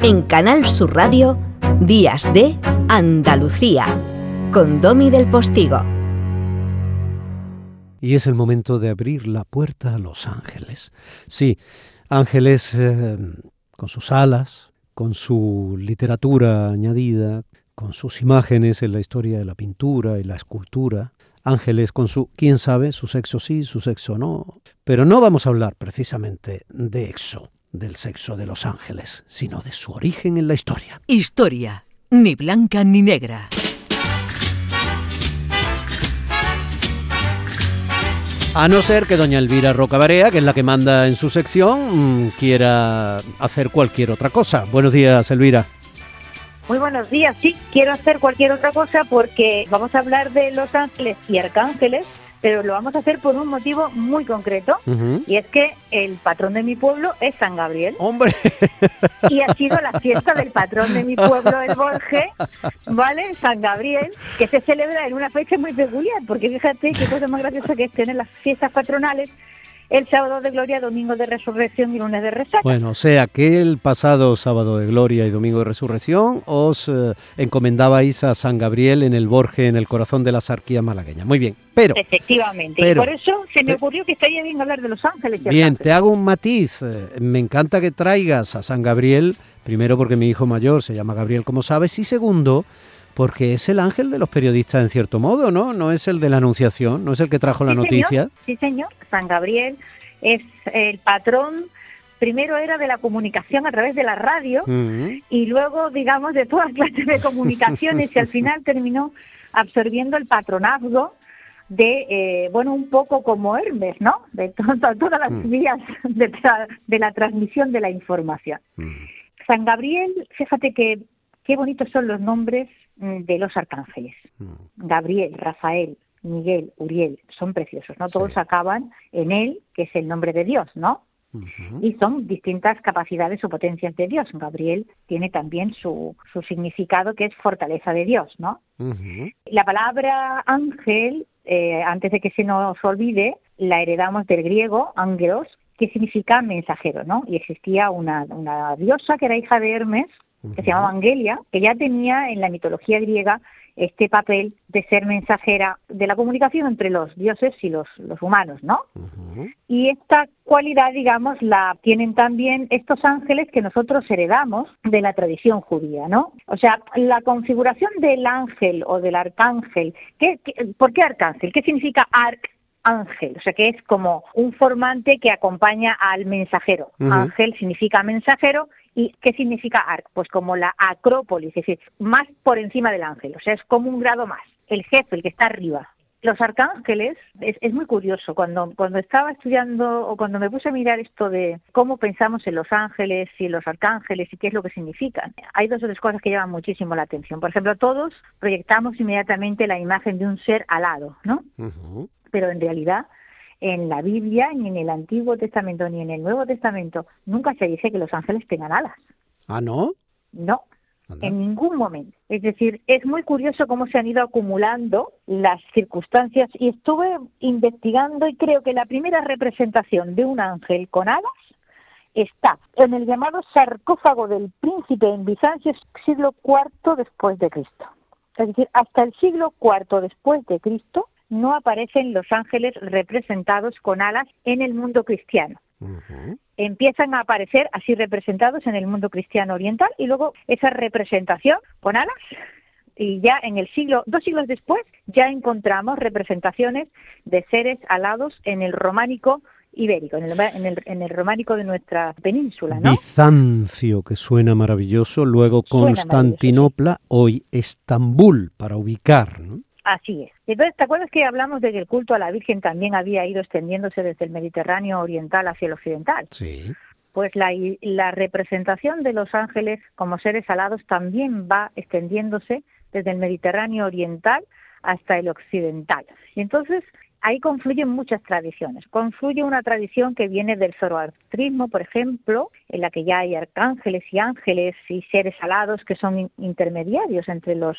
En Canal Sur Radio, Días de Andalucía, con Domi del Postigo. Y es el momento de abrir la puerta a los ángeles. Sí, ángeles eh, con sus alas, con su literatura añadida, con sus imágenes en la historia de la pintura y la escultura, ángeles con su, quién sabe, su sexo sí, su sexo no. Pero no vamos a hablar precisamente de eso, del sexo de los ángeles, sino de su origen en la historia. Historia, ni blanca ni negra. A no ser que doña Elvira Rocabarea, que es la que manda en su sección, mm, quiera hacer cualquier otra cosa. Buenos días, Elvira. Muy buenos días. Sí, quiero hacer cualquier otra cosa porque vamos a hablar de los ángeles y arcángeles, pero lo vamos a hacer por un motivo muy concreto y es que el patrón de mi pueblo es San Gabriel. ¡Hombre! Y ha sido la fiesta del patrón de mi pueblo, el Borge, ¿vale? San Gabriel, que se celebra en una fecha muy peculiar, porque fíjate qué cosa más graciosa que es tener las fiestas patronales el sábado de gloria, domingo de resurrección y lunes de resaca. Bueno, o sea que el pasado sábado de gloria y domingo de resurrección os eh, encomendabais a San Gabriel en el Borge, en el corazón de la sarquía malagueña. Muy bien, pero... Efectivamente, y por eso se me ocurrió que estaría bien hablar de los ángeles. Bien, te hago un matiz. Eh, me encanta que traigas a San Gabriel, primero porque mi hijo mayor se llama Gabriel, como sabes, y segundo porque es el ángel de los periodistas en cierto modo, ¿no? No es el de la anunciación, no es el que trajo la noticia. Sí, señor. San Gabriel es el patrón primero era de la comunicación a través de la radio y luego, digamos, de todas clases de comunicaciones y al final terminó absorbiendo el patronazgo de, eh, bueno, un poco como Hermes, ¿no? De todas las mm. vías de, la transmisión de la información. San Gabriel, fíjate que qué bonitos son los nombres mm, de los arcángeles. Mm. Gabriel, Rafael, Miguel, Uriel, son preciosos, ¿no? Todos acaban en él, que es el nombre de Dios, ¿no? Y son distintas capacidades o potencias de Dios. Gabriel tiene también su, su significado que es fortaleza de Dios, ¿no? La palabra ángel, eh, antes de que se nos olvide, la heredamos del griego, ángelos, que significa mensajero, ¿no? Y existía una, una diosa que era hija de Hermes, que se llamaba Angelia, que ya tenía en la mitología griega este papel de ser mensajera de la comunicación entre los dioses y los, los humanos, ¿no? Y esta cualidad, digamos, la tienen también estos ángeles que nosotros heredamos de la tradición judía, ¿no? O sea, la configuración del ángel o del arcángel, ¿qué, por qué arcángel? ¿Qué significa arc? ángel, o sea que es como un formante que acompaña al mensajero. Ángel significa mensajero ¿Y qué significa ARC? Pues como la acrópolis, es decir, más por encima del ángel, o sea, es como un grado más, el jefe, el que está arriba. Los arcángeles, es, muy curioso, cuando, cuando estaba estudiando o cuando me puse a mirar esto de cómo pensamos en los ángeles y en los arcángeles y qué es lo que significan, hay dos o tres cosas que llaman muchísimo la atención. Por ejemplo, todos proyectamos inmediatamente la imagen de un ser alado, ¿no? Pero en realidad en la Biblia, ni en el Antiguo Testamento, ni en el Nuevo Testamento, nunca se dice que los ángeles tengan alas. ¿Ah, no? No, en ningún momento. Es decir, es muy curioso cómo se han ido acumulando las circunstancias y estuve investigando y creo que la primera representación de un ángel con alas está en el llamado sarcófago del príncipe en Bizancio, siglo IV después de Cristo. Es decir, hasta el siglo IV después de Cristo no aparecen los ángeles representados con alas en el mundo cristiano. Empiezan a aparecer así representados en el mundo cristiano oriental y luego esa representación con alas y ya en el siglo, dos siglos después, ya encontramos representaciones de seres alados en el románico ibérico, en el, en el, románico de nuestra península. ¿no? Bizancio, que suena maravilloso, luego Constantinopla, hoy Estambul, para ubicar. ¿no? Así es. Entonces, ¿te acuerdas que hablamos de que el culto a la Virgen también había ido extendiéndose desde el Mediterráneo oriental hacia el occidental? Sí. Pues la, la representación de los ángeles como seres alados también va extendiéndose desde el Mediterráneo oriental hasta el occidental. Y entonces ahí confluyen muchas tradiciones. Confluye una tradición que viene del zoroastrismo, por ejemplo, en la que ya hay arcángeles y ángeles y seres alados que son intermediarios entre los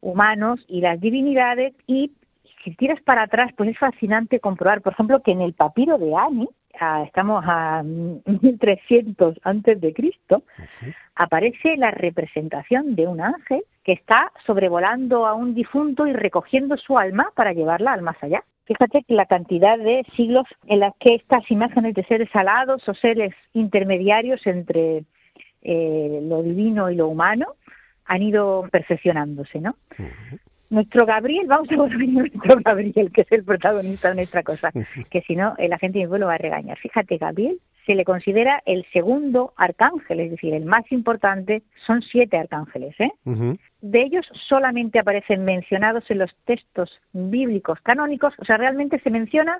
humanos y las divinidades y si tiras para atrás, pues es fascinante comprobar, por ejemplo, que en el papiro de Ani estamos a 1300 antes de Cristo, aparece la representación de un ángel que está sobrevolando a un difunto y recogiendo su alma para llevarla al más allá. Fíjate que la cantidad de siglos en las que estas imágenes de seres alados o seres intermediarios entre eh, lo divino y lo humano han ido perfeccionándose, ¿no? Nuestro Gabriel, vamos a volver a nuestro Gabriel, que es el protagonista de nuestra cosa, que si no, la gente de mi pueblo va a regañar. Fíjate, Gabriel se le considera el segundo arcángel, es decir, el más importante, son siete arcángeles. ¿eh? De ellos solamente aparecen mencionados en los textos bíblicos canónicos, o sea, realmente se menciona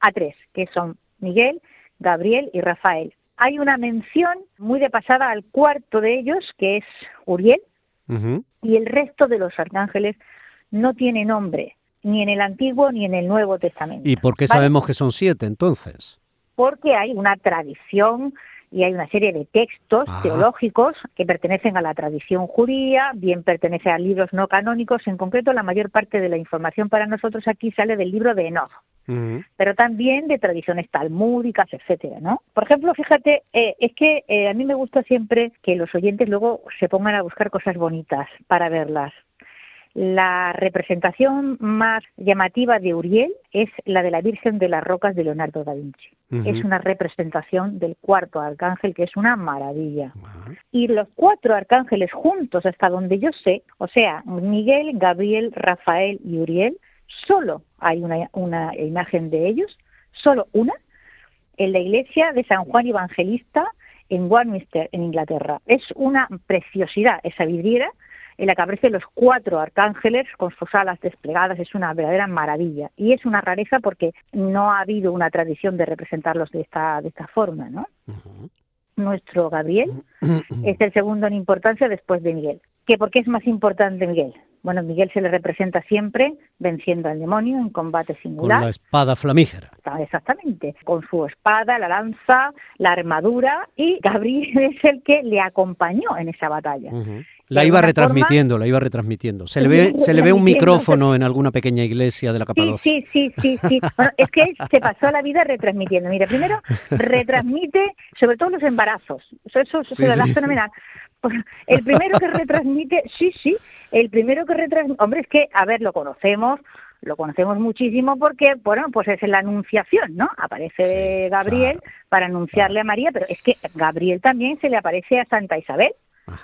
a tres, que son Miguel, Gabriel y Rafael. Hay una mención muy de pasada al cuarto de ellos, que es Uriel, y el resto de los arcángeles no tiene nombre, ni en el Antiguo ni en el Nuevo Testamento. ¿Y por qué sabemos que son siete entonces? Porque hay una tradición y hay una serie de textos teológicos que pertenecen a la tradición judía, bien pertenece a libros no canónicos, en concreto la mayor parte de la información para nosotros aquí sale del libro de Enoch, pero también de tradiciones talmúdicas, etcétera, ¿no? Por ejemplo, fíjate, eh, es que eh, a mí me gusta siempre que los oyentes luego se pongan a buscar cosas bonitas para verlas. La representación más llamativa de Uriel es la de la Virgen de las Rocas de Leonardo da Vinci. Es una representación del cuarto arcángel que es una maravilla. Y los cuatro arcángeles juntos, hasta donde yo sé, o sea, Miguel, Gabriel, Rafael y Uriel, solo hay una, una imagen de ellos, solo una, en la iglesia de San Juan Evangelista en Warminster, en Inglaterra. Es una preciosidad esa vidriera en la que aparecen los cuatro arcángeles con sus alas desplegadas, es una verdadera maravilla. Y es una rareza porque no ha habido una tradición de representarlos de esta, de esta forma, ¿no? Nuestro Gabriel es el segundo en importancia después de Miguel. ¿Qué, ¿Por qué es más importante Miguel? Bueno, Miguel se le representa siempre venciendo al demonio en combate singular. Con la espada flamígera. Exactamente, con su espada, la lanza, la armadura y Gabriel es el que le acompañó en esa batalla. La iba retransmitiendo, la iba retransmitiendo. Se le ve, se le ve un micrófono en alguna pequeña iglesia de la Capadocia. Sí, sí, sí, sí. Bueno, es que se pasó la vida retransmitiendo. Mira, primero retransmite sobre todo los embarazos. Eso, eso, se da fenomenal. El primero que retransmite, sí, sí, el primero que retransmite, hombre, es que, a ver, lo conocemos, lo conocemos muchísimo porque, bueno, pues es en la anunciación, ¿no? Aparece Gabriel para anunciarle a María, pero es que Gabriel también se le aparece a Santa Isabel.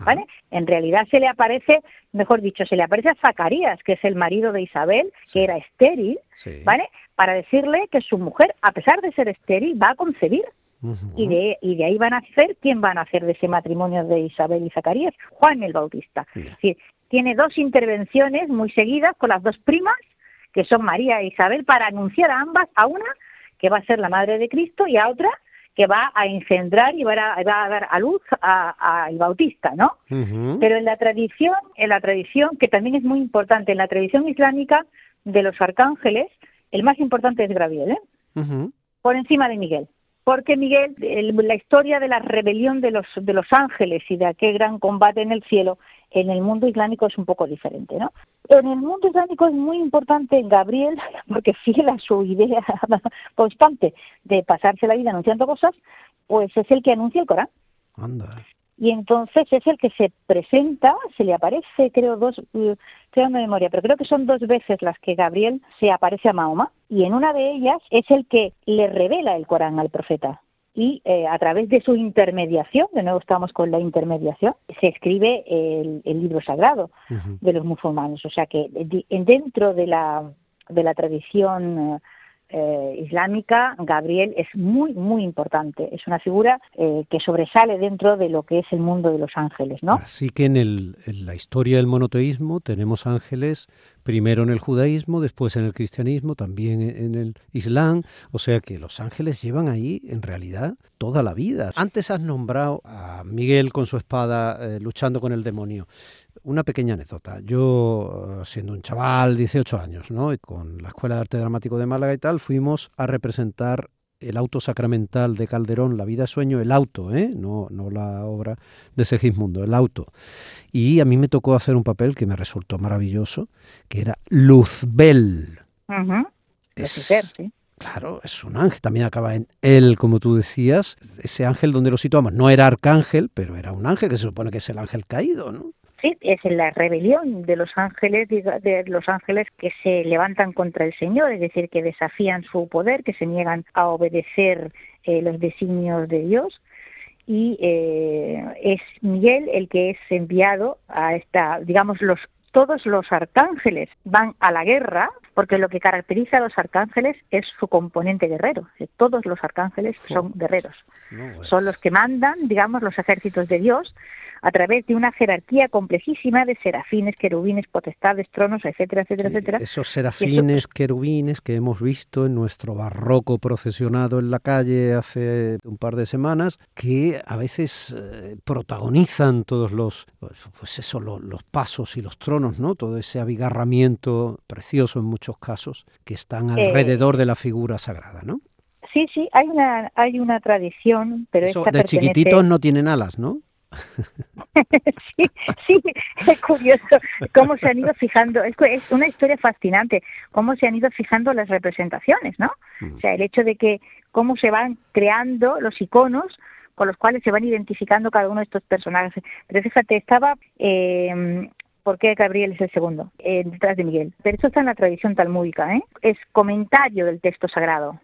¿Vale? En realidad se le aparece, mejor dicho, se le aparece a Zacarías, que es el marido de Isabel, que era estéril, ¿vale? Para decirle que su mujer, a pesar de ser estéril, va a concebir. y, de, y de ahí van a nacer, ¿quién va a nacer de ese matrimonio de Isabel y Zacarías? Juan el Bautista. tiene dos intervenciones muy seguidas con las dos primas, que son María e Isabel, para anunciar a ambas, a una que va a ser la madre de Cristo y a otra que va a engendrar y va a, dar a luz al Bautista, ¿no? Pero en la tradición, en la tradición que también es muy importante, en la tradición islámica de los arcángeles, el más importante es Gabriel, ¿eh? Por encima de Miguel porque Miguel, la historia de la rebelión de los, de los ángeles y de aquel gran combate en el cielo, en el mundo islámico es un poco diferente, ¿no? En el mundo islámico es muy importante Gabriel, porque fiel a su idea constante de pasarse la vida anunciando cosas, pues es el que anuncia el Corán. Anda y entonces es el que se presenta, se le aparece, creo, dos, eh, estoy dando memoria, pero creo que son dos veces las que Gabriel se aparece a Mahoma, y en una de ellas es el que le revela el Corán al profeta. Y eh, a través de su intermediación, de nuevo estamos con la intermediación, se escribe el, libro sagrado de los musulmanes. O sea que dentro de la, de la tradición eh, eh, islámica, Gabriel es muy, muy importante. Es una figura eh, que sobresale dentro de lo que es el mundo de los ángeles, ¿no? Así que en, el, en la historia del monoteísmo tenemos ángeles primero en el judaísmo, después en el cristianismo, también en el islam. O sea que los ángeles llevan ahí, en realidad, toda la vida. Antes has nombrado a Miguel con su espada eh, luchando con el demonio. Una pequeña anécdota. Yo, siendo un chaval, 18 años, ¿no? Con la Escuela de Arte Dramático de Málaga y tal, fuimos a representar el auto sacramental de Calderón, La vida sueño, el auto, ¿eh? no, no la obra de Segismundo, el auto. Y a mí me tocó hacer un papel que me resultó maravilloso, que era Luzbel. Uh Claro, es un ángel, también acaba en él, como tú decías, ese ángel donde lo situamos. No era arcángel, pero era un ángel que se supone que es el ángel caído, ¿no? Sí, es la rebelión de los ángeles, de los ángeles que se levantan contra el Señor, es decir, que desafían su poder, que se niegan a obedecer eh, los designios de Dios. Y eh, es Miguel el que es enviado a esta, digamos, los todos los arcángeles van a la guerra, porque lo que caracteriza a los arcángeles es su componente guerrero. Todos los arcángeles son guerreros. Son los que mandan, digamos, los ejércitos de Dios a través de una jerarquía complejísima de serafines, querubines, potestades, tronos, etcétera, etcétera, etcétera. Esos serafines, querubines que hemos visto en nuestro barroco procesionado en la calle hace un par de semanas, que a veces eh, protagonizan todos los, pues, pues eso, los pasos y los tronos, ¿no? Todo ese abigarramiento precioso en muchos casos que están eh, alrededor de la figura sagrada, ¿no? Sí, sí, hay una, hay una tradición, pero Eso, de chiquititos no tienen alas, ¿no? sí, sí, es curioso cómo se han ido fijando, es, es, una historia fascinante, cómo se han ido fijando las representaciones, ¿no? O sea, el hecho de que cómo se van creando los iconos con los cuales se van identificando cada uno de estos personajes. Pero fíjate, estaba eh, ¿Por qué Gabriel es el segundo? Eh, detrás de Miguel. Pero eso está en la tradición talmúdica, ¿eh? Es comentario del texto sagrado.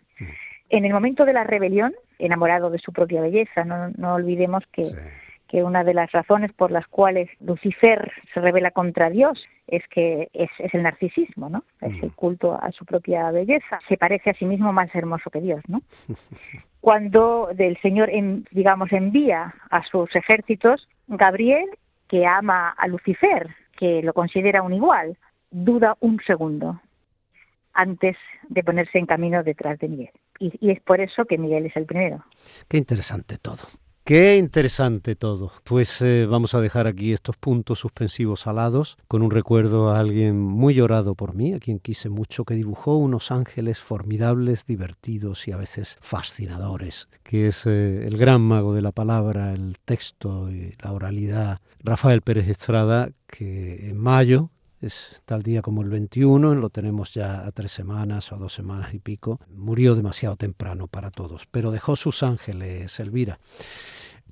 En el momento de la rebelión, enamorado de su propia belleza, no, no olvidemos que que una de las razones por las cuales Lucifer se revela contra Dios es que es, el narcisismo, ¿no? Es el culto a su propia belleza. Se parece a sí mismo más hermoso que Dios, ¿no? Cuando el Señor, digamos, envía a sus ejércitos, Gabriel, que ama a Lucifer, que lo considera un igual, duda un segundo antes de ponerse en camino detrás de Miguel. y es por eso que Miguel es el primero. Qué interesante todo. Qué interesante todo. Pues eh, vamos a dejar aquí estos puntos suspensivos alados con un recuerdo a alguien muy llorado por mí, a quien quise mucho, que dibujó unos ángeles formidables, divertidos y a veces fascinadores, que es eh, el gran mago de la palabra, el texto y la oralidad, Rafael Pérez Estrada, que en mayo es tal día como el 21, lo tenemos ya a tres semanas o dos semanas y pico. Murió demasiado temprano para todos, pero dejó sus ángeles, Elvira.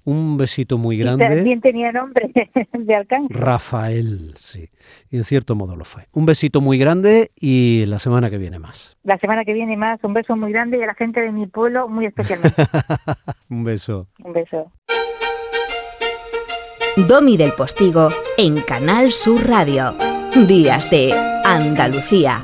Un besito muy grande. también tenía nombre de alcance. Rafael, sí. Y en cierto modo lo fue. Un besito muy grande y la semana que viene más. La semana que viene más. Un beso muy grande y a la gente de mi pueblo muy especialmente. Un beso. Un beso. Domi del Postigo en Canal Sur Radio. Días de Andalucía.